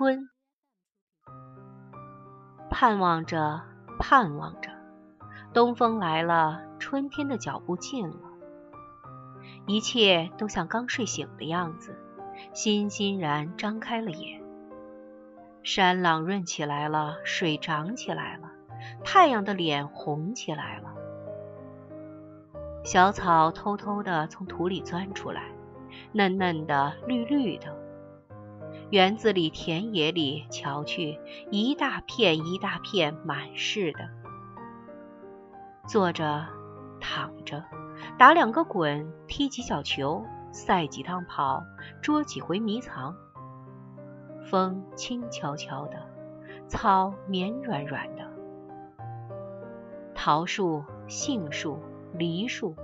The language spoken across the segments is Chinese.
春，盼望着，盼望着，东风来了，春天的脚步近了，一切都像刚睡醒的样子，欣欣然张开了眼。山朗润起来了，水涨起来了，太阳的脸红起来了。小草偷偷的从土里钻出来，嫩嫩的，绿绿的。园子里、田野里，瞧去，一大片一大片，满是的。坐着，躺着，打两个滚，踢几脚球，赛几趟跑，捉几回迷藏。风轻悄悄的，草绵软软的。桃树、杏树、梨树，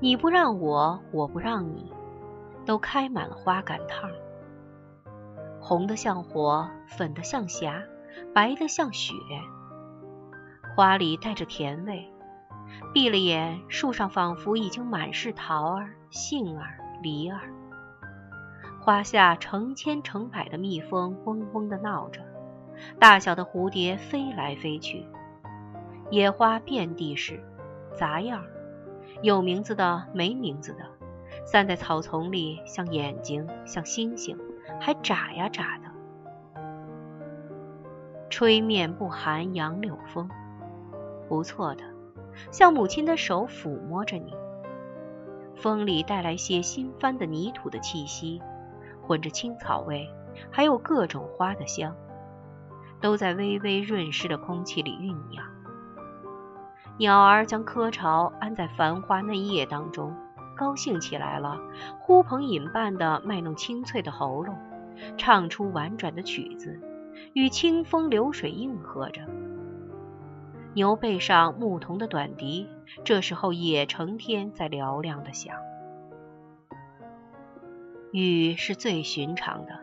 你不让我，我不让你，都开满了花赶趟，红的像火，粉的像霞，白的像雪。花里带着甜味，闭了眼，树上仿佛已经满是桃儿、杏儿、梨儿。花下成千成百的蜜蜂嗡嗡地闹着，大小的蝴蝶飞来飞去，野花遍地是，杂样儿，有名字的，没名字的，散在草丛里，像眼睛，像星星，还眨呀眨的。吹面不寒杨柳风，不错的，像母亲的手抚摸着你。风里带来些新翻的泥土的气息。混着青草味，还有各种花的香，都在微微润湿的空气里酝酿。鸟儿将窠巢安在繁花嫩叶当中，高兴起来了，呼朋引伴地卖弄清脆的喉咙，唱出婉转的曲子，与清风流水应和着。牛背上牧童的短笛，这时候也成天在嘹亮地响。雨是最寻常的，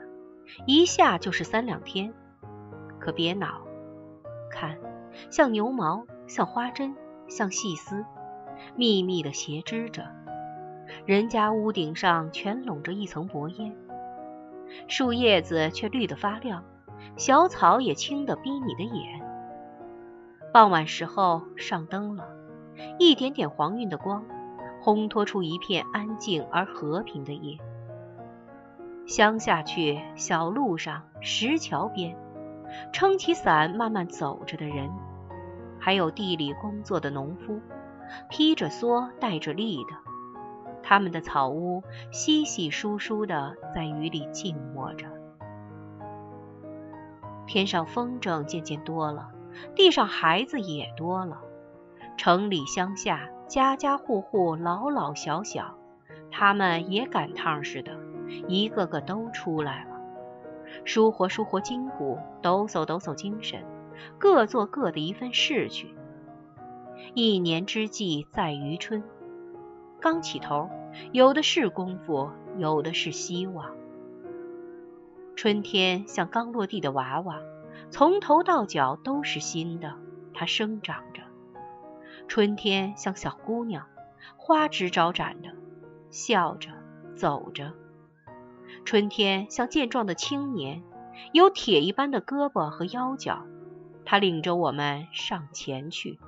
一下就是三两天。可别恼，看，像牛毛，像花针，像细丝，密密的斜织着。人家屋顶上全笼着一层薄烟，树叶子却绿得发亮，小草也青得逼你的眼。傍晚时候上灯了，一点点黄晕的光，烘托出一片安静而和平的夜。乡下去，小路上，石桥边，撑起伞慢慢走着的人，还有地里工作的农夫，披着蓑带着笠的，他们的草屋稀稀疏疏的在雨里静默着。天上风筝渐渐多了，地上孩子也多了，城里乡下，家家户户老老小小，他们也赶趟似的。一个个都出来了，舒活舒活筋骨，抖擞抖擞精神，各做各的一份事去。一年之计在于春，刚起头，有的是功夫，有的是希望。春天像刚落地的娃娃，从头到脚都是新的，它生长着。春天像小姑娘，花枝招展的，笑着走着。春天像健壮的青年，有铁一般的胳膊和腰脚，他领着我们上前去。